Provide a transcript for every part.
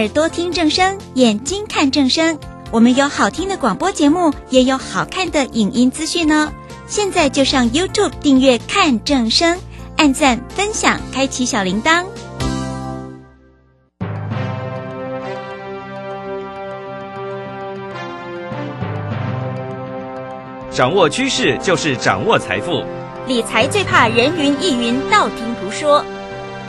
耳朵听正声，眼睛看正声。我们有好听的广播节目，也有好看的影音资讯呢。现在就上 YouTube 订阅看正声，按赞分享，开启小铃铛。掌握趋势就是掌握财富，理财最怕人云亦云、道听途说。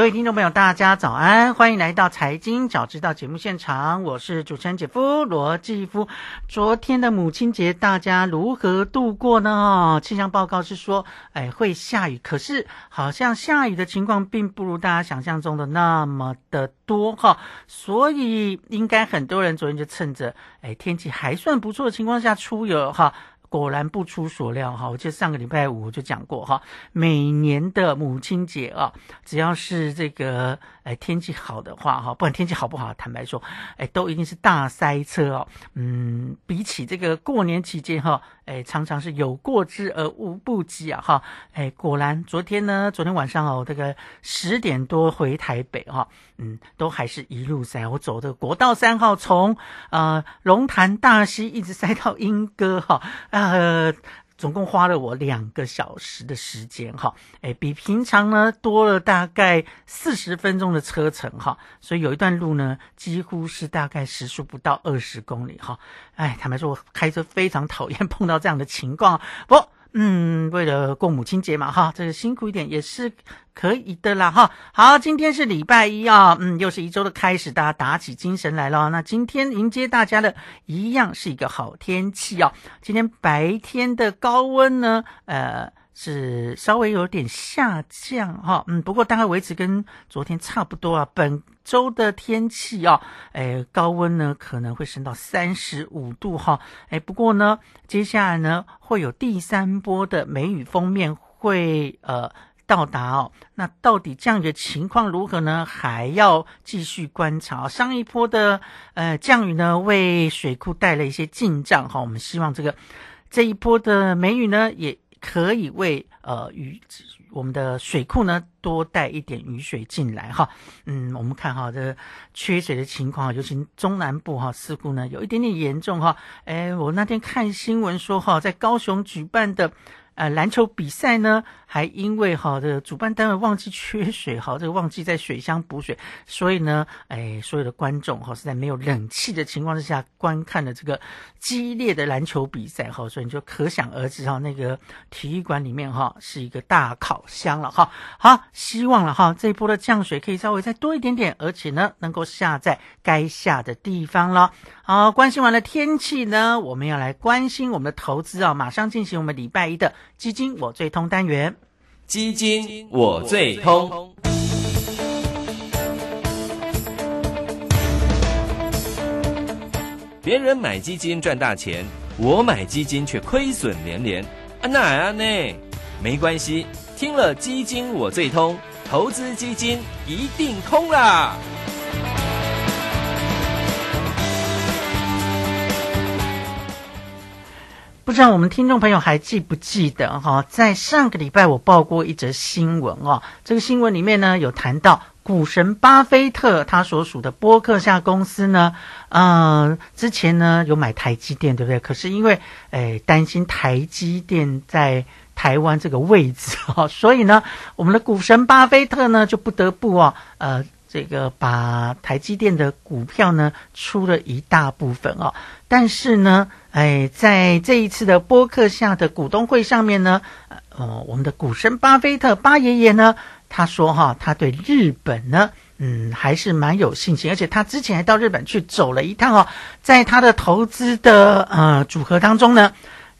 各位听众朋友，大家早安，欢迎来到财经早知道节目现场，我是主持人姐夫罗继夫。昨天的母亲节，大家如何度过呢？气象报告是说，哎，会下雨，可是好像下雨的情况并不如大家想象中的那么的多哈，所以应该很多人昨天就趁着哎天气还算不错的情况下出游哈。果然不出所料哈，我记得上个礼拜五就讲过哈，每年的母亲节啊，只要是这个哎天气好的话哈，不管天气好不好，坦白说，哎都一定是大塞车哦。嗯，比起这个过年期间哈，哎常常是有过之而无不及啊哈。哎，果然昨天呢，昨天晚上哦，这个十点多回台北哈，嗯，都还是一路塞，我走的国道三号从呃龙潭大溪一直塞到莺歌哈。呃，总共花了我两个小时的时间哈，哎，比平常呢多了大概四十分钟的车程哈，所以有一段路呢几乎是大概时速不到二十公里哈，哎，坦白说，我开车非常讨厌碰到这样的情况，不。嗯，为了过母亲节嘛，哈，这个辛苦一点也是可以的啦，哈。好，今天是礼拜一啊，嗯，又是一周的开始，大家打起精神来了。那今天迎接大家的一样是一个好天气哦。今天白天的高温呢，呃。是稍微有点下降哈，嗯，不过大概维持跟昨天差不多啊。本周的天气啊，哎，高温呢可能会升到三十五度哈，哎，不过呢，接下来呢会有第三波的梅雨封面会呃到达哦。那到底降雨的情况如何呢？还要继续观察。上一波的呃降雨呢，为水库带了一些进账哈。我们希望这个这一波的梅雨呢也。可以为呃雨我们的水库呢多带一点雨水进来哈，嗯，我们看哈这缺水的情况，尤其中南部哈事故呢有一点点严重哈，哎，我那天看新闻说哈，在高雄举办的。呃，篮球比赛呢，还因为哈这个主办单位忘记缺水，哈这个忘记在水箱补水，所以呢，哎，所有的观众哈是在没有冷气的情况之下观看的这个激烈的篮球比赛，哈，所以你就可想而知哈，那个体育馆里面哈是一个大烤箱了哈。好，希望了哈这一波的降水可以稍微再多一点点，而且呢能够下在该下的地方了。好，关心完了天气呢，我们要来关心我们的投资啊，马上进行我们礼拜一的。基金我最通单元，基金我最通。别人买基金赚大钱，我买基金却亏损连连。啊，那啊呢？没关系，听了基金我最通，投资基金一定通啦。不知道我们听众朋友还记不记得哈，在上个礼拜我报过一则新闻哦。这个新闻里面呢有谈到股神巴菲特他所属的波克夏公司呢，呃，之前呢有买台积电，对不对？可是因为诶担心台积电在台湾这个位置哦，所以呢，我们的股神巴菲特呢就不得不啊呃。这个把台积电的股票呢出了一大部分哦。但是呢，哎，在这一次的播客下的股东会上面呢，呃，我们的股神巴菲特巴爷爷呢，他说哈，他对日本呢，嗯，还是蛮有信心，而且他之前还到日本去走了一趟哦，在他的投资的呃组合当中呢，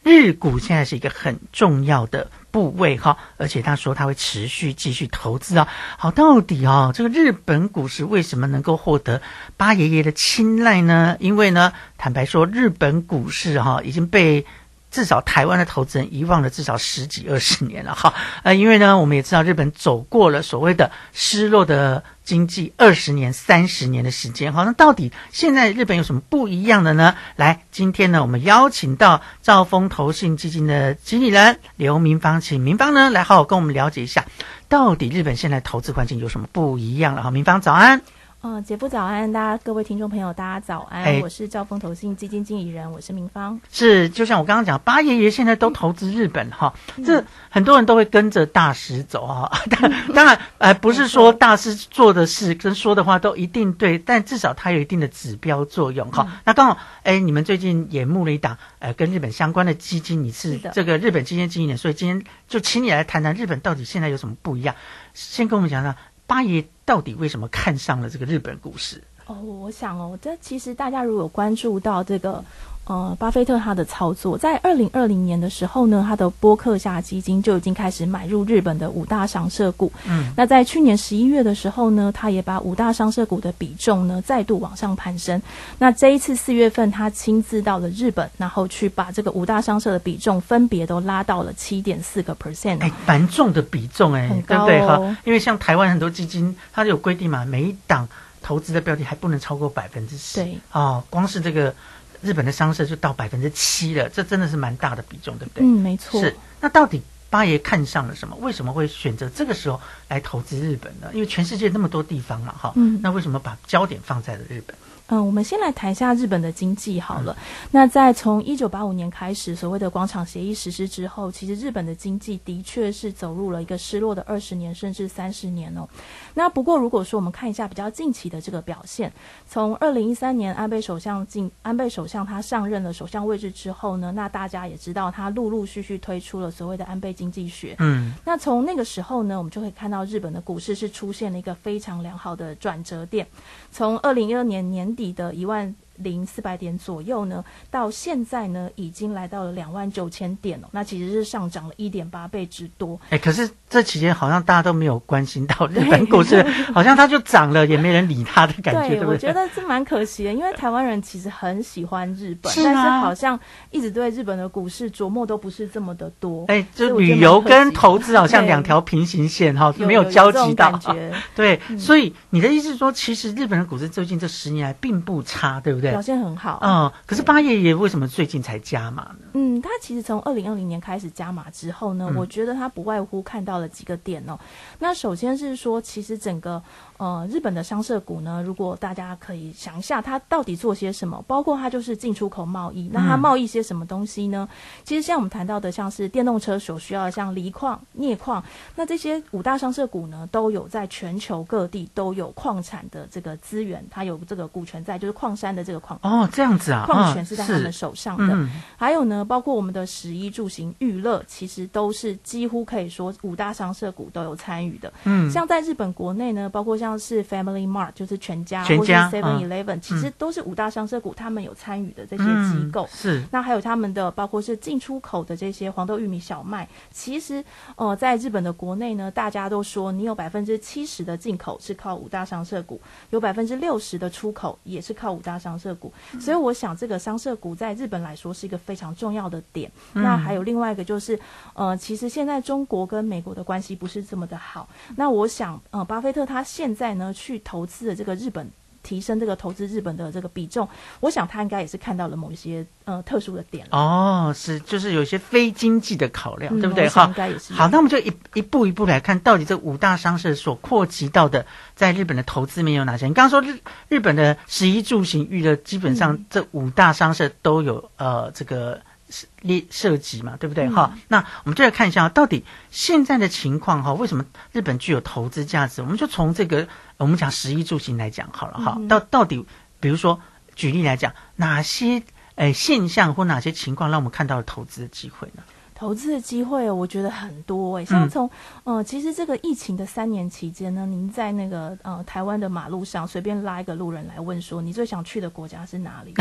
日股现在是一个很重要的。部位哈，而且他说他会持续继续投资啊。好，到底啊，这个日本股市为什么能够获得八爷爷的青睐呢？因为呢，坦白说，日本股市哈已经被。至少台湾的投资人遗忘了至少十几二十年了哈，呃，因为呢，我们也知道日本走过了所谓的失落的经济二十年、三十年的时间，好，那到底现在日本有什么不一样的呢？来，今天呢，我们邀请到兆丰投信基金的经理人刘明芳，请明芳呢来好好跟我们了解一下，到底日本现在投资环境有什么不一样了？好，明芳早安。嗯，姐夫早安，大家各位听众朋友，大家早安。我是兆丰投信基金经理人，我是明芳。是，就像我刚刚讲，八爷爷现在都投资日本哈，这很多人都会跟着大师走啊。当当然，呃，不是说大师做的事跟说的话都一定对，但至少他有一定的指标作用哈。那刚好，哎，你们最近也募了一档呃跟日本相关的基金，你是这个日本基金经理人，所以今天就请你来谈谈日本到底现在有什么不一样。先跟我们讲讲。八爷到底为什么看上了这个日本故事？哦，我想哦，这其实大家如果关注到这个。呃，巴菲特他的操作，在二零二零年的时候呢，他的波克夏基金就已经开始买入日本的五大商社股。嗯，那在去年十一月的时候呢，他也把五大商社股的比重呢再度往上攀升。那这一次四月份，他亲自到了日本，然后去把这个五大商社的比重分别都拉到了七点四个 percent。哎，蛮重的比重哎，很高哦。因为像台湾很多基金，它有规定嘛，每一档投资的标的还不能超过百分之十。对，哦，光是这个。日本的商社就到百分之七了，这真的是蛮大的比重，对不对？嗯，没错。是，那到底八爷看上了什么？为什么会选择这个时候来投资日本呢？因为全世界那么多地方嘛，哈。嗯。那为什么把焦点放在了日本？嗯，我们先来谈一下日本的经济好了。那在从一九八五年开始，所谓的广场协议实施之后，其实日本的经济的确是走入了一个失落的二十年甚至三十年哦。那不过如果说我们看一下比较近期的这个表现，从二零一三年安倍首相进安倍首相他上任了首相位置之后呢，那大家也知道他陆陆续续推出了所谓的安倍经济学。嗯，那从那个时候呢，我们就会看到日本的股市是出现了一个非常良好的转折点。从二零一二年年底。底的一万。零四百点左右呢，到现在呢，已经来到了两万九千点了。那其实是上涨了一点八倍之多。哎，可是这期间好像大家都没有关心到日本股市，好像它就涨了，也没人理它的感觉，对不对？我觉得这蛮可惜的，因为台湾人其实很喜欢日本，但是好像一直对日本的股市琢磨都不是这么的多。哎，就旅游跟投资好像两条平行线哈，没有交集到。对，所以你的意思是说，其实日本的股市最近这十年来并不差，对不对？表现很好，嗯，可是八爷爷为什么最近才加码呢？嗯，他其实从二零二零年开始加码之后呢，我觉得他不外乎看到了几个点哦。那首先是说，其实整个。呃，日本的商社股呢，如果大家可以想一下，它到底做些什么？包括它就是进出口贸易，那它贸易些什么东西呢？其实像我们谈到的，像是电动车所需要的，像锂矿、镍矿，那这些五大商社股呢，都有在全球各地都有矿产的这个资源，它有这个股权在，就是矿山的这个矿哦，这样子啊，矿权是在他们手上的。还有呢，包括我们的食衣住行娱乐，其实都是几乎可以说五大商社股都有参与的。嗯，像在日本国内呢，包括像像是 Family Mart，就是全家，或是 Seven Eleven，其实都是五大商社股，他们有参与的这些机构。是，那还有他们的，包括是进出口的这些黄豆、玉米、小麦。其实，呃，在日本的国内呢，大家都说，你有百分之七十的进口是靠五大商社股，有百分之六十的出口也是靠五大商社股。所以，我想这个商社股在日本来说是一个非常重要的点。那还有另外一个就是，呃，其实现在中国跟美国的关系不是这么的好。那我想，呃，巴菲特他现在呢？去投资的这个日本，提升这个投资日本的这个比重，我想他应该也是看到了某一些呃特殊的点哦，是，就是有一些非经济的考量，对不对？哈，应该也是。好，那我们就一一步一步来看，到底这五大商社所扩及到的在日本的投资面有哪些？你刚刚说日日本的十一住行娱乐，基本上这五大商社都有呃这个。涉涉及嘛，对不对？哈、那我们就来看一下，到底现在的情况哈，为什么日本具有投资价值？我们就从这个我们讲十一住行来讲好了哈。到到底，比如说举例来讲，哪些诶现象或哪些情况让我们看到了投资的机会呢？投资的机会，我觉得很多诶、像从、呃，其实这个疫情的三年期间呢，您在那个呃台湾的马路上随便拉一个路人来问说，你最想去的国家是哪里？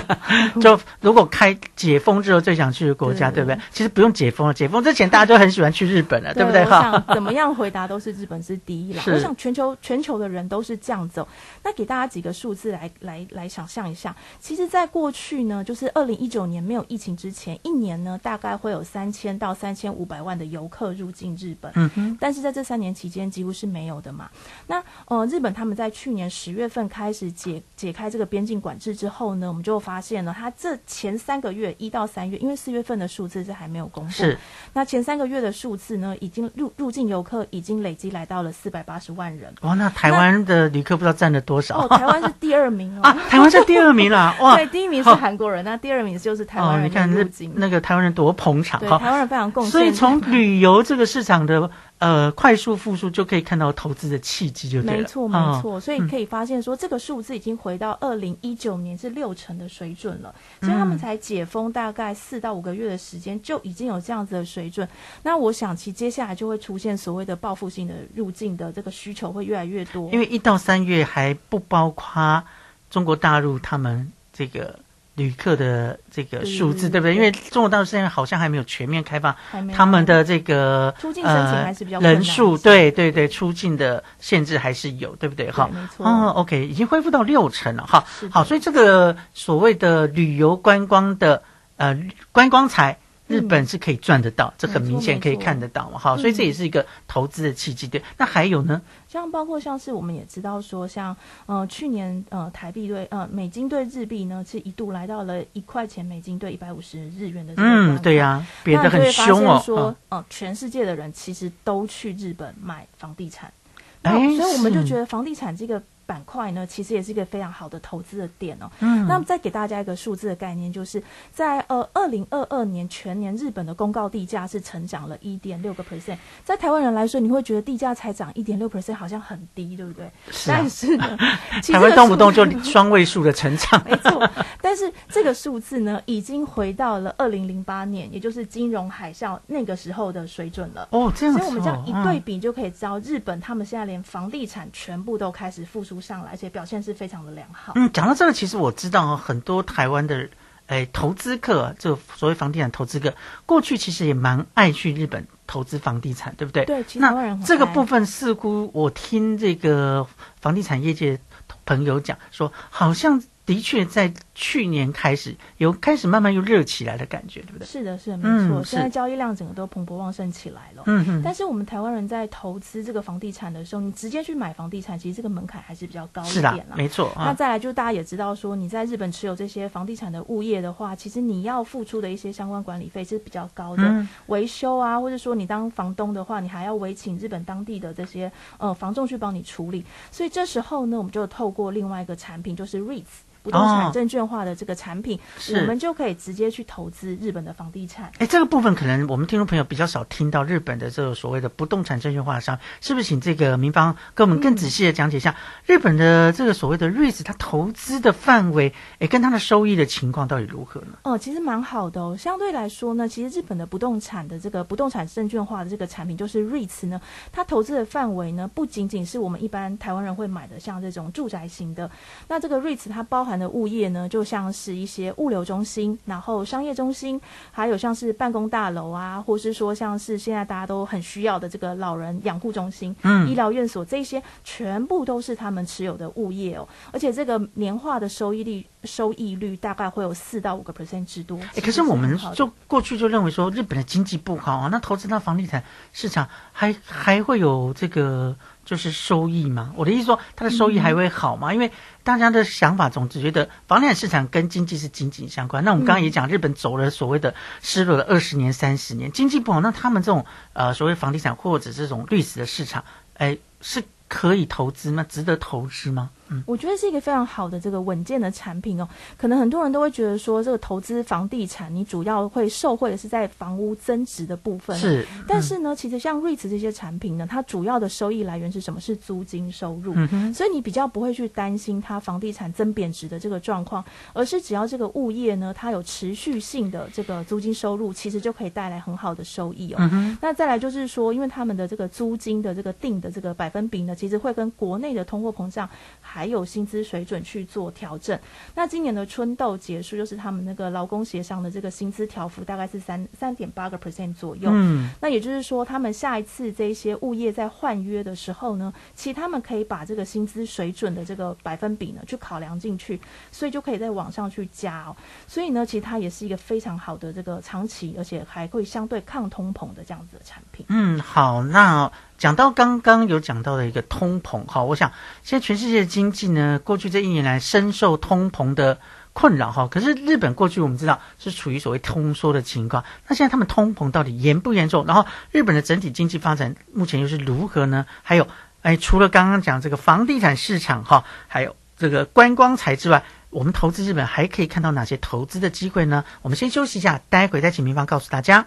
就如果开解封之后最想去的国家，对对不对？其实不用解封了，解封之前大家都很喜欢去日本了，对不对？我想哈，怎么样回答都是日本是第一啦。我想全球全球的人都是这样走。那给大家几个数字来来来想象一下，其实，在过去呢，就是二零一九年没有疫情之前，一年呢大概会有三千到三千五百万的游客入境日本。嗯哼，但是在这三年期间几乎是没有的嘛。那呃，日本他们在去年十月份开始解解开这个边境管制之后呢，我们就发现了，他这前三个月一到三月，因为四月份的数字是还没有公布，是那前三个月的数字呢，已经入入境游客已经累积来到了四百八十万人。哇，那台湾的旅客不知道占了多少？哦，台湾是第二名哦。啊，台湾是第二名啦！哇，对，第一名是韩国人，那第二名就是台湾哦，你人看那。那个台湾人多捧场对，哈。台湾人非常贡献。所以从旅游这个市场的呃快速复苏，就可以看到投资的契机，就对了。没错，没哦错，所以可以发现说，这个数字已经回到二零一九年是六成的水准了，所以他们才解封大概四到五个月的时间，就已经有这样子的水准。那我想，其接下来就会出现所谓的报复性的入境的这个需求会越来越多，因为一到三月还不包括中国大陆他们这个旅客的这个数字，对不对？因为中国大陆现在好像还没有全面开放他们的这个出境申请还是比较困难呃人数，对对对，出境的限制还是有，对不对？哈，没错哦，OK，已经恢复到六成了哈好，所以这个所谓的旅游观光的呃观光财。日本是可以赚得到，这很明显可以看得到嘛，好，所以这也是一个投资的契机，对。那还有呢？像包括像是我们也知道说，像呃去年呃台币对呃美金对日币呢，是一度来到了一块钱美金对一百五十日元的这个嗯，对呀、贬那得很凶哦现。说嗯，呃，全世界的人其实都去日本买房地产，哎那所以我们就觉得房地产这个板块呢，其实也是一个非常好的投资的点哦。嗯那么再给大家一个数字的概念，就是在呃二零二二年全年日本的公告地价是成长了一点六个 percent，在台湾人来说，你会觉得地价才涨一点六 percent 好像很低，对不对？是啊但是呢，其实台湾动不动就双位数的成长，没错，但是这个数字呢，已经回到了二零零八年，也就是金融海啸那个时候的水准了。哦，这样、哦，所以我们这样一对嗯比，就可以知道日本他们现在连房地产全部都开始复苏上来，而且表现是非常的良好。嗯，讲到这个，其实我知道哦，很多台湾的哎投资客，就所谓房地产投资客，过去其实也蛮爱去日本投资房地产，对不对？对那这个部分似乎我听这个房地产业界朋友讲说，好像的确在去年开始有开始慢慢又热起来的感觉，对不对？是的，是的，没错。嗯现在交易量整个都蓬勃旺盛起来了。嗯嗯，但是我们台湾人在投资这个房地产的时候，你直接去买房地产，其实这个门槛还是比较高一点，啦。没错啊。那再来，就大家也知道说，你在日本持有这些房地产的物业的话，其实你要付出的一些相关管理费是比较高的，嗯维修啊，或者说你当房东的话，你还要委请日本当地的这些呃房仲去帮你处理。所以这时候呢，我们就透过另外一个产品，就是 REITs。不动哦产证券化的这个产品，是我们就可以直接去投资日本的房地产。哎，这个部分可能我们听众朋友比较少听到日本的这个所谓的不动产证券化商，是不是请这个明芳跟我们更仔细的讲解一下、日本的这个所谓的 REITs 它投资的范围，哎，跟它的收益的情况到底如何呢？哦，其实蛮好的哦。相对来说呢，其实日本的不动产的这个不动产证券化的这个产品，就是 REITs 呢，它投资的范围呢，不仅仅是我们一般台湾人会买的，像这种住宅型的。那这个 REITs 它包含的物业呢，就像是一些物流中心，然后商业中心，还有像是办公大楼啊，或是说像是现在大家都很需要的这个老人养护中心、嗯医疗院所，这些全部都是他们持有的物业哦。而且这个年化的收益率收益率大概会有四到五个 percent 之多。可是我们就过去就认为说日本的经济不好啊，那投资到房地产市场还还会有这个就是收益吗？我的意思说，它的收益还会好吗？因为大家的想法总是觉得房地产市场跟经济是紧紧相关。那我们刚刚也讲，日本走了所谓的失落了二十年、三十年，经济不好，那他们这种呃所谓房地产或者这种绿色的市场，哎，是可以投资吗？值得投资吗？我觉得是一个非常好的这个稳健的产品哦。可能很多人都会觉得说，这个投资房地产，你主要会受惠的是在房屋增值的部分。是，但是呢，其实像瑞慈这些产品呢，它主要的收益来源是什么？是租金收入。所以你比较不会去担心它房地产增贬值的这个状况，而是只要这个物业呢，它有持续性的这个租金收入，其实就可以带来很好的收益哦。那再来就是说，因为他们的这个租金的这个定的这个百分比呢，其实会跟国内的通货膨胀还有薪资水准去做调整。那今年的春斗结束，就是他们那个劳工协商的这个薪资调幅大概是三三点八个 percent 左右。嗯，那也就是说，他们下一次这些物业在换约的时候呢，其实他们可以把这个薪资水准的这个百分比呢去考量进去，所以就可以在网上去加哦。所以呢，其实它也是一个非常好的这个长期，而且还会相对抗通膨的这样子的产品。嗯，好，那讲到刚刚有讲到的一个通膨，哈，我想现在全世界的经济呢，过去这一年来深受通膨的困扰，哈。可是日本过去我们知道是处于所谓通缩的情况，那现在他们通膨到底严不严重？然后日本的整体经济发展目前又是如何呢？还有，哎，除了刚刚讲这个房地产市场，哈，还有这个观光财之外，我们投资日本还可以看到哪些投资的机会呢？我们先休息一下，待会再请明芳告诉大家。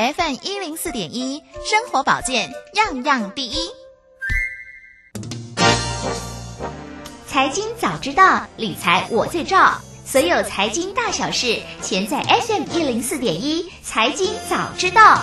FM 一零四点一，生活保健样样第一。财经早知道，理财我最照。所有财经大小事，全在 FM 一零四点一。财经早知道，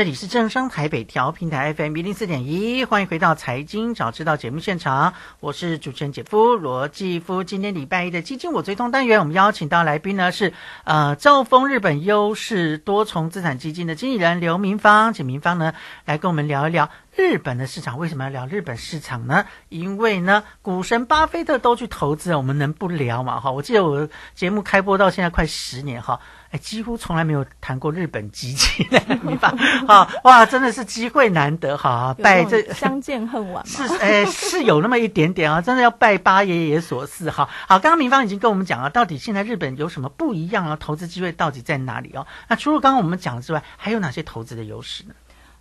这里是正商台北调频台 FM 一零四点一，欢迎回到财经早知道节目现场，我是主持人姐夫罗继夫。今天礼拜一的基金我追踪单元，我们邀请到来宾呢是呃兆丰日本优势多重资产基金的经理人刘明芳，请明芳呢来跟我们聊一聊。日本的市场为什么要聊日本市场呢？因为呢，股神巴菲特都去投资，我们能不聊吗？哈，我记得我节目开播到现在快十年哈，哎，几乎从来没有谈过日本基金，明白？啊，哇，真的是机会难得哈，拜这 相见恨晚是，哎，是有那么一点点啊，真的要拜八爷爷所赐哈。好，刚刚明芳已经跟我们讲了，到底现在日本有什么不一样啊？投资机会到底在哪里哦？那除了刚刚我们讲之外，还有哪些投资的优势呢？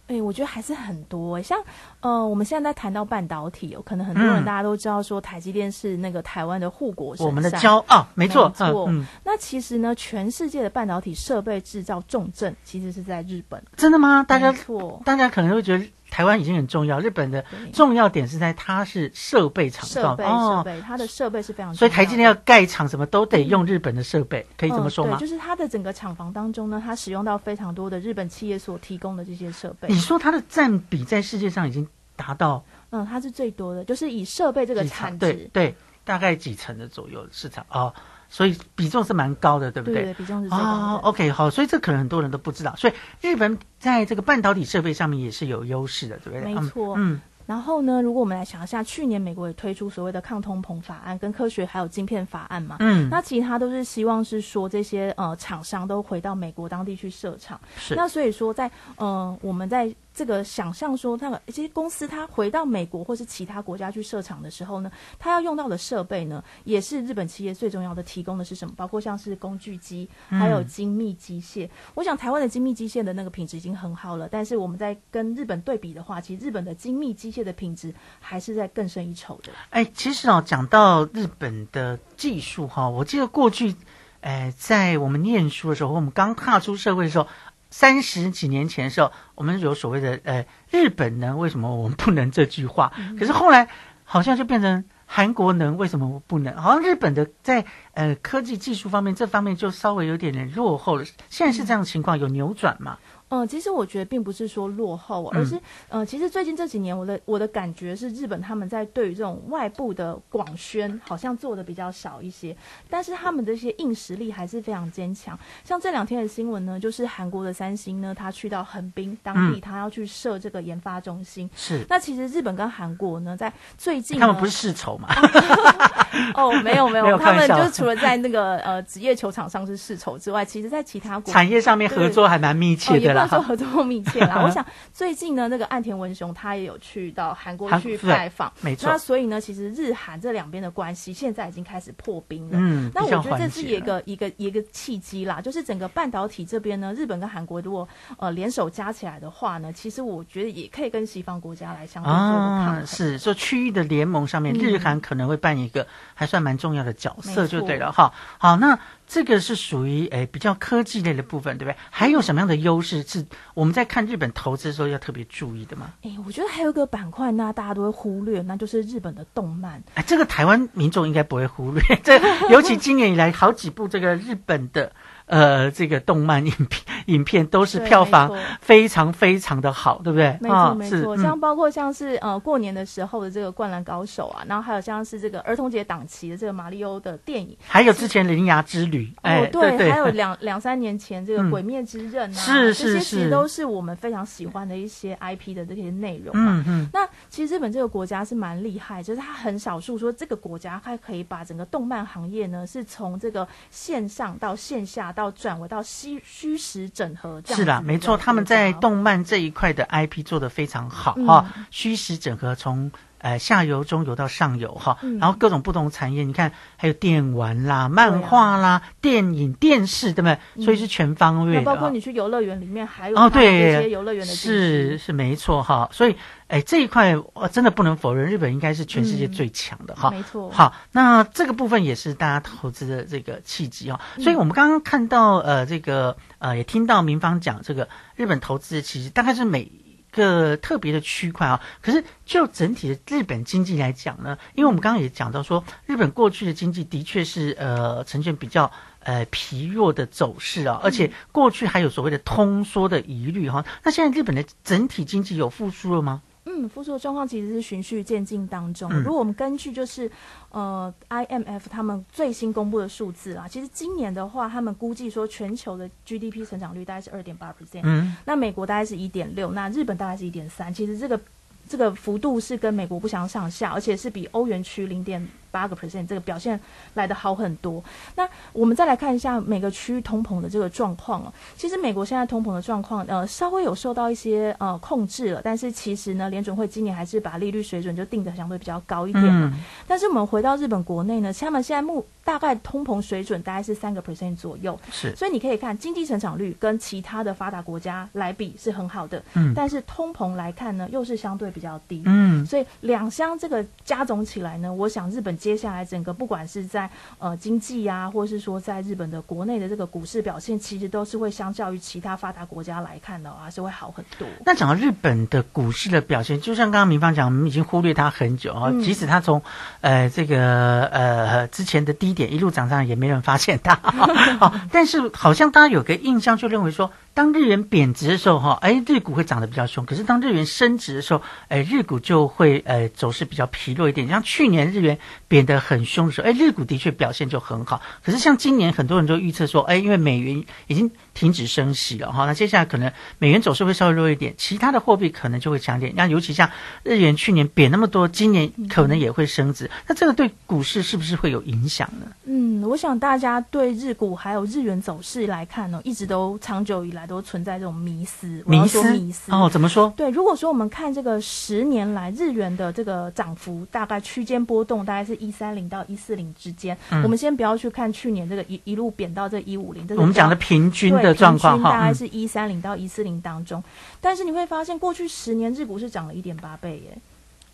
哎，我觉得还是很多。像呃，我们现在在谈到半导体，有可能很多人大家都知道说，台积电是那个台湾的护国神山，我们的骄傲，没错，错。那其实呢，全世界的半导体设备制造重镇其实是在日本。真的吗？大家错，大家可能会觉得。台湾已经很重要，日本的重要点是在它是设备厂设备设备，它的设备是非常，所以台积电要盖厂什么都得用日本的设备，可以这么说吗？就是它的整个厂房当中呢，它使用到非常多的日本企业所提供的这些设备。你说它的占比在世界上已经达到？嗯，它是最多的，就是以设备这个产值，对对，大概几成的左右市场哦。所以比重是蛮高的，对不对？对，比重是哦。OK，好，所以这可能很多人都不知道。所以日本在这个半导体设备上面也是有优势的，对不对？没错。嗯。然后呢，如果我们来想一下，去年美国也推出所谓的抗通膨法案跟科学还有晶片法案嘛，嗯，那其他都是希望是说这些呃厂商都回到美国当地去设厂。是。那所以说，在呃我们在。这个想象说，那个一些公司它回到美国或是其他国家去设厂的时候呢，它要用到的设备呢，也是日本企业最重要的提供的是什么？包括像是工具机，还有精密机械。我想台湾的精密机械的那个品质已经很好了，但是我们在跟日本对比的话，其实日本的精密机械的品质还是在更胜一筹的。哎，其实哦，讲到日本的技术哈，我记得过去，哎，在我们念书的时候，我们刚踏出社会的时候。三十几年前的时候，我们有所谓的“呃，日本能为什么我们不能”这句话，可是后来好像就变成韩国能为什么不能？好像日本的在呃科技技术方面这方面就稍微有点点落后了。现在是这样的情况，有扭转吗？嗯，其实我觉得并不是说落后，而是呃，其实最近这几年，我的我的感觉是，日本他们在对于这种外部的广宣好像做的比较少一些，但是他们这些硬实力还是非常坚强。像这两天的新闻呢，就是韩国的三星呢，他去到横滨当地，他要去设这个研发中心。是。那其实日本跟韩国呢，在最近他们不是世仇吗？哦，没有没有，他们就除了在那个呃职业球场上是世仇之外，其实在其他产业上面合作还蛮密切的。说合作密切啦，我想最近呢，那个岸田文雄他也有去到韩国去拜访，没错。那所以呢，其实日韩这两边的关系现在已经开始破冰了。嗯，那我觉得这是一个一个一个契机啦，就是整个半导体这边呢，日本跟韩国如果呃联手加起来的话呢，其实我觉得也可以跟西方国家来相对做抗是说区域的联盟上面，日韩可能会扮演一个还算蛮重要的角色，就对了哈。好，那。这个是属于诶比较科技类的部分，对不对？还有什么样的优势是我们在看日本投资的时候要特别注意的吗？诶，我觉得还有个板块，那大家都会忽略，那就是日本的动漫。哎，这个台湾民众应该不会忽略，这尤其今年以来好几部这个日本的。呃，这个动漫影片影片都是票房非常非常的好，对不对？没错没错，像包括像是呃过年的时候的这个《灌篮高手》啊，然后还有像是这个儿童节档期的这个《马里欧》的电影，还有之前《铃芽之旅》哦，对，还有两两三年前这个《鬼灭之刃》啊，是是是，这些其实都是我们非常喜欢的一些 IP 的这些内容嘛。嗯嗯。那其实日本这个国家是蛮厉害，就是它很少数说这个国家它可以把整个动漫行业呢是从这个线上到线下。到转为到虚虚实整合，是的，没错，他们在动漫这一块的 IP 做的非常好哈。虚实整合从呃下游、中游到上游哈，嗯。然后各种不同产业，你看还有电玩啦、漫画啦、电影、电视，对不对？所以是全方位的。包括你去游乐园里面，还有哦，对这，些游乐园的是是没错哈，所以哎这一块我真的不能否认，日本应该是全世界最强的哈、嗯没错。好，那这个部分也是大家投资的这个契机哈、嗯。所以我们刚刚看到呃这个呃也听到民方讲这个日本投资其实大概是每。个特别的区块啊，可是就整体的日本经济来讲呢，因为我们刚刚也讲到说，日本过去的经济的确是呃呈现比较呃疲弱的走势啊，而且过去还有所谓的通缩的疑虑哈、那现在日本的整体经济有复苏了吗？嗯，复苏的状况其实是循序渐进当中。嗯如果我们根据就是呃 IMF 他们最新公布的数字啊，其实今年的话，他们估计说全球的 GDP 成长率大概是二点八 percent，嗯那美国大概是一点六，那日本大概是一点三。其实这个这个幅度是跟美国不相上下，而且是比欧元区零点八个 percent 这个表现来的好很多。那我们再来看一下每个区域通膨的这个状况哦。其实美国现在通膨的状况，呃，稍微有受到一些呃控制了，但是其实呢，联准会今年还是把利率水准就定的相对比较高一点嘛。嗯。但是我们回到日本国内呢，他们现在目大概通膨水准大概是三个 percent 左右，是。所以你可以看经济成长率跟其他的发达国家来比是很好的，嗯。但是通膨来看呢，又是相对比较低，嗯。所以两相这个加总起来呢，我想日本接下来整个不管是在呃经济啊，或是说在日本的国内的这个股市表现，其实都是会相较于其他发达国家来看的话，是会好很多。那讲到日本的股市的表现，就像刚刚明芳讲，我们已经忽略它很久啊、嗯即使它从呃这个呃之前的低点一路涨上来，也没人发现它。哦，但是好像大家有个印象，就认为说，当日元贬值的时候，哈，哎，日股会涨得比较凶；可是当日元升值的时候，哎，日股就会呃走势比较疲弱一点。像去年日元变得很凶的时候，哎，日股的确表现就很好。可是像今年很多人都预测说，哎，因为美元已经停止升息了哈，那接下来可能美元走势会稍微弱一点，其他的货币可能就会强点。那尤其像日元去年贬那么多，今年可能也会升值，那这个对股市是不是会有影响呢？嗯，我想大家对日股还有日元走势来看呢，一直都长久以来都存在这种迷思。迷思说迷思哦，怎么说？对，如果说我们看这个十年来日元的这个涨幅，大概区间波动大概是一三零到一四零之间。嗯我们先不要去看去年这个一一路贬到这一五零，这是我们讲的平均对的状况平均哈嗯大概是一三零到一四零当中。但是你会发现，过去十年日股是涨了一点八倍耶。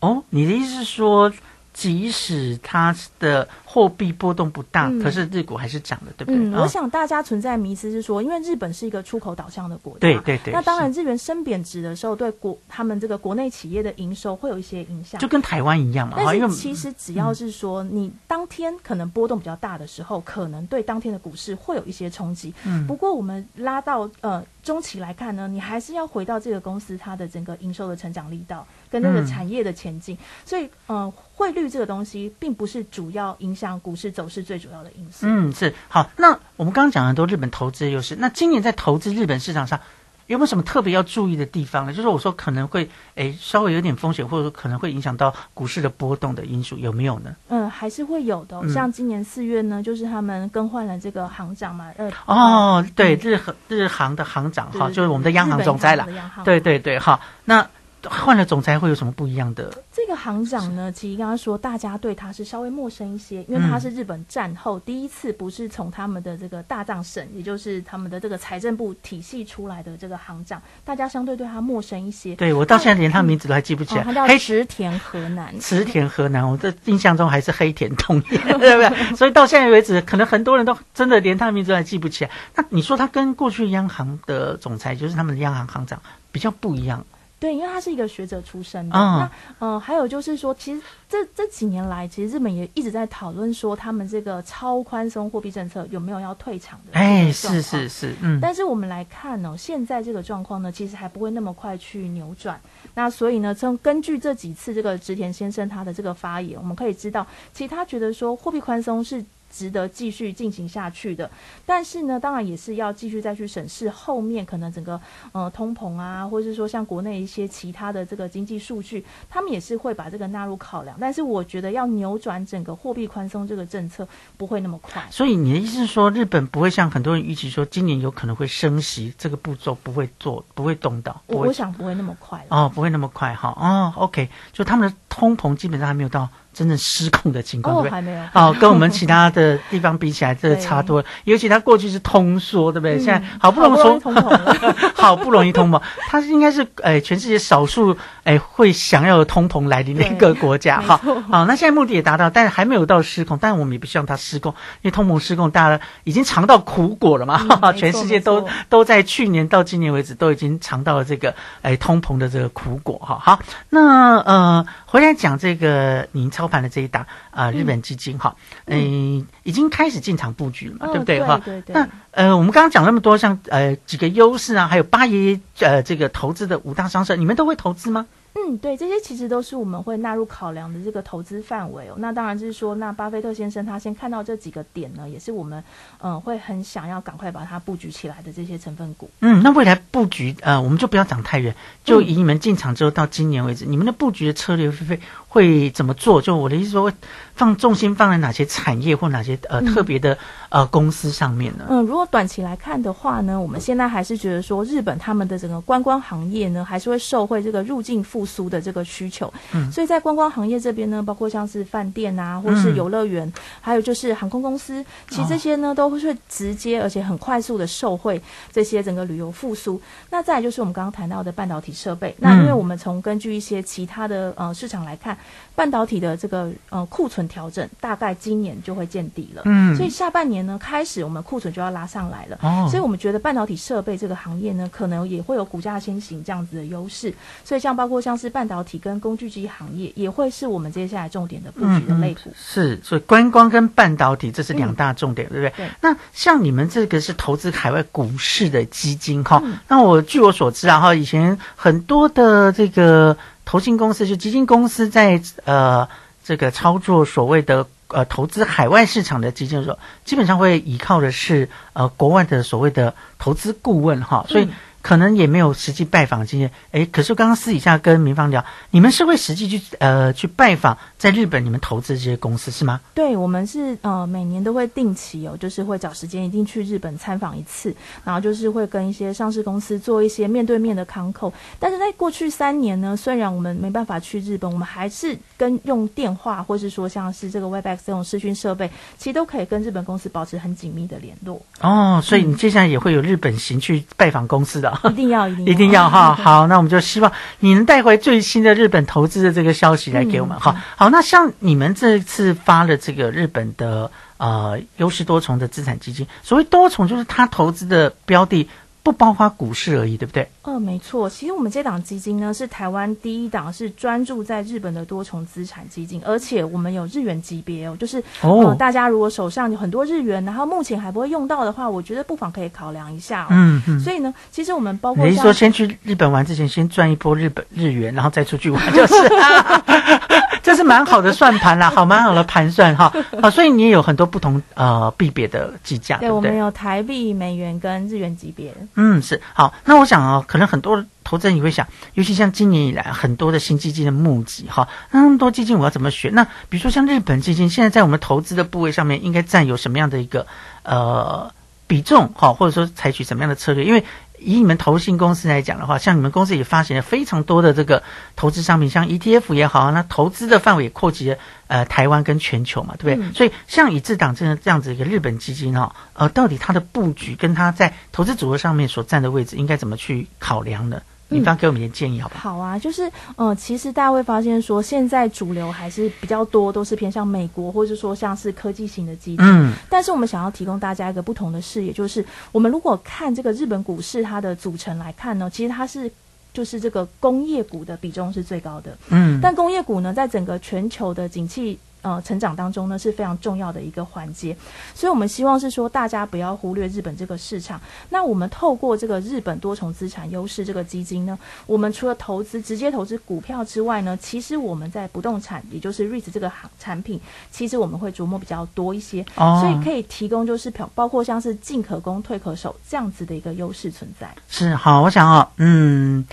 哦，你的意思是说，即使它的货币波动不大，嗯可是日股还是涨的，对不对？嗯，哦我想大家存在的迷思是说，因为日本是一个出口导向的国家，对对对那当然日元升贬值的时候，对国他们这个国内企业的营收会有一些影响，就跟台湾一样嘛，但是其实只要是说你当天可能波动比较大的时候，可能对当天的股市会有一些冲击。嗯不过我们拉到呃中期来看呢，你还是要回到这个公司它的整个营收的成长力道跟那个嗯产业的前进。所以呃汇率这个东西并不是主要影响股市走势最主要的因素。嗯，是好。那我们刚刚讲了很多日本投资的优势，那今年在投资日本市场上有没有什么特别要注意的地方呢？就是我说可能会诶稍微有点风险，或者说可能会影响到股市的波动的因素，有没有呢？嗯，还是会有的哦、嗯。像今年四月呢，就是他们更换了这个行长嘛，呃，哦，对，日航日行的行长哈，就是我们的央行总裁了。对对对，哈，那换了总裁会有什么不一样的？这个行长呢，其实刚刚说大家对他是稍微陌生一些，因为他是日本战后第一次不是从他们的这个大藏省，也就是他们的这个财政部体系出来的这个行长，大家相对对他陌生一些。对我到现在连他名字都还记不起来。哦他叫黑池田河南。池田河南，我这印象中还是黑田东彦，对不对？所以到现在为止，可能很多人都真的连他的名字都还记不起来。那你说他跟过去央行的总裁，就是他们的央行行长比较不一样，对，因为他是一个学者出身的。嗯那呃，还有就是说，其实这这几年来，其实日本也一直在讨论说，他们这个超宽松货币政策有没有要退场的哎，是是是，嗯，但是我们来看呢、现在这个状况呢，其实还不会那么快去扭转。那所以呢，从根据这几次这个植田先生他的这个发言，我们可以知道，其实他觉得说货币宽松是值得继续进行下去的。但是呢，当然也是要继续再去审视后面可能整个呃通膨啊，或者是说像国内一些其他的这个经济数据，他们也是会把这个纳入考量。但是我觉得要扭转整个货币宽松这个政策不会那么快。所以你的意思是说，日本不会像很多人预期说今年有可能会升息，这个步骤不会做，不会动到。我我想不会那么快。哦，不会那么快哈。哦，OK，就他们的通膨基本上还没有到真正失控的情况，哦对不对？还没有哦，跟我们其他的地方比起来，真的差多了。尤其它过去是通缩，对不对？嗯现在好不容易通 好不容易通膨，它是应该是诶、全世界少数诶、会想要通膨来临的一个国家哈。好，那现在目的也达到，但是还没有到失控，但我们也不希望它失控，因为通膨失控，大家已经尝到苦果了嘛。嗯没错全世界都都在去年到今年为止都已经尝到了这个诶、通膨的这个苦果哈。好，那呃回来讲这个您操盘的这一档啊、呃日本基金哈，嗯、已经开始进场布局了嘛，哦对不对对哈？对对那呃我们刚刚讲那么多，像呃几个优势啊，还有八爷爷呃这个投资的五大商社，你们都会投资吗？嗯，对，这些其实都是我们会纳入考量的这个投资范围哦。那当然就是说，那巴菲特先生他先看到这几个点呢，也是我们嗯、呃会很想要赶快把它布局起来的这些成分股。嗯，那未来布局呃，我们就不要讲太远，就嗯以你们进场之后到今年为止，你们的布局的策略会会怎么做？就我的意思说，放重心放在哪些产业或哪些呃、嗯特别的呃公司上面呢？嗯，如果短期来看的话呢，我们现在还是觉得说，日本他们的整个观光行业呢，还是会受惠这个入境复苏的这个需求。嗯所以在观光行业这边呢，包括像是饭店啊，或是嗯游乐园，还有就是航空公司，其实这些呢、都会直接而且很快速的受惠这些整个旅游复苏。那再来就是我们刚刚谈到的半导体设备，那因为嗯我们从根据一些其他的呃市场来看，半导体的这个呃库存调整大概今年就会见底了。嗯所以下半年呢开始我们库存就要拉上来了。哦所以我们觉得半导体设备这个行业呢，可能也会有股价先行这样子的优势。所以像包括像是半导体跟工具机行业，也会是我们接下来重点的布局的类股。是，所以观光跟半导体这是两大重点，对不对？对那像你们这个是投资海外股市的基金哈，嗯那我据我所知啊哈，以前很多的这个投信公司就基金公司在呃这个操作所谓的。呃，投资海外市场的基金的时候，基本上会依靠的是呃国外的所谓的投资顾问哈，所以可能也没有实际拜访经验。诶，可是刚刚私底下跟民芳聊，你们是会实际去呃去拜访在日本你们投资这些公司是吗？对，我们是呃每年都会定期哦，就是会找时间一定去日本参访一次，然后就是会跟一些上市公司做一些面对面的康扣。但是在过去三年呢，虽然我们没办法去日本，我们还是跟用电话或是说像是这个 Webex 这种视讯设备，其实都可以跟日本公司保持很紧密的联络。哦，所以你接下来也会有日本行去拜访公司的，要，一定要，一定要哈。好，那我们就希望你能带回最新的日本投资的这个消息来给我们哈。好，那像你们这次发了这个日本的呃优势多重的资产基金，所谓多重就是它投资的标的不包括股市而已，对不对？呃，没错，其实我们这档基金呢是台湾第一档是专注在日本的多重资产基金，而且我们有日元级别哦，就是、哦呃大家如果手上有很多日元，然后目前还不会用到的话，我觉得不妨可以考量一下哦。嗯嗯所以呢，其实我们包括像你是说先去日本玩之前，先赚一波日本日元，然后再出去玩，就是，这是蛮好的算盘啦，好蛮好的盘算哈。好，所以你也有很多不同呃币别的计价，对对不对？我们有台币、美元跟日元级别。嗯，是好。那我想哦，可能很多投资人也会想，尤其像今年以来很多的新基金的募集哈，那那么多基金我要怎么选？那比如说像日本基金，现在在我们投资的部位上面应该占有什么样的一个呃比重哈，或者说采取什么样的策略？因为以你们投信公司来讲的话，像你们公司也发行了非常多的这个投资商品，像 ETF 也好，那投资的范围也扩及了呃台湾跟全球嘛，对不对？嗯所以像以智党这样这样子一个日本基金哈、呃，到底它的布局跟它在投资组合上面所占的位置，应该怎么去考量呢？你帮给我们一点建议好不好？好啊，就是呃，其实大家会发现说，现在主流还是比较多，都是偏向美国，或者说像是科技型的基金。嗯但是我们想要提供大家一个不同的视野，就是我们如果看这个日本股市它的组成来看呢，其实它是。就是这个工业股的比重是最高的，嗯但工业股呢，在整个全球的景气呃成长当中呢是非常重要的一个环节。所以我们希望是说大家不要忽略日本这个市场。那我们透过这个日本多重资产优势这个基金呢，我们除了投资直接投资股票之外呢，其实我们在不动产，也就是 REITs 这个行产品，其实我们会琢磨比较多一些，哦所以可以提供就是包包括像是进可攻退可守这样子的一个优势存在。是好，我想哦，嗯，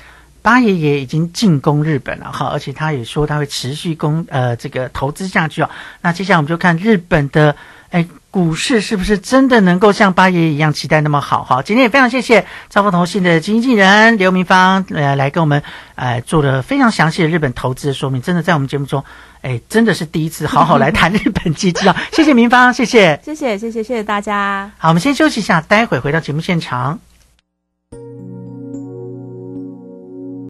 八爷爷已经进攻日本了哈，而且他也说他会持续攻呃这个投资下去哦。那接下来我们就看日本的哎股市是不是真的能够像八爷爷一样期待那么好哈？今天也非常谢谢兆丰投信的经纪人刘明芳呃来跟我们呃做了非常详细的日本投资的说明，真的在我们节目中哎真的是第一次好好来谈日本基金啊！谢谢明芳，谢谢。谢谢谢谢谢谢大家。好，我们先休息一下，待会回到节目现场。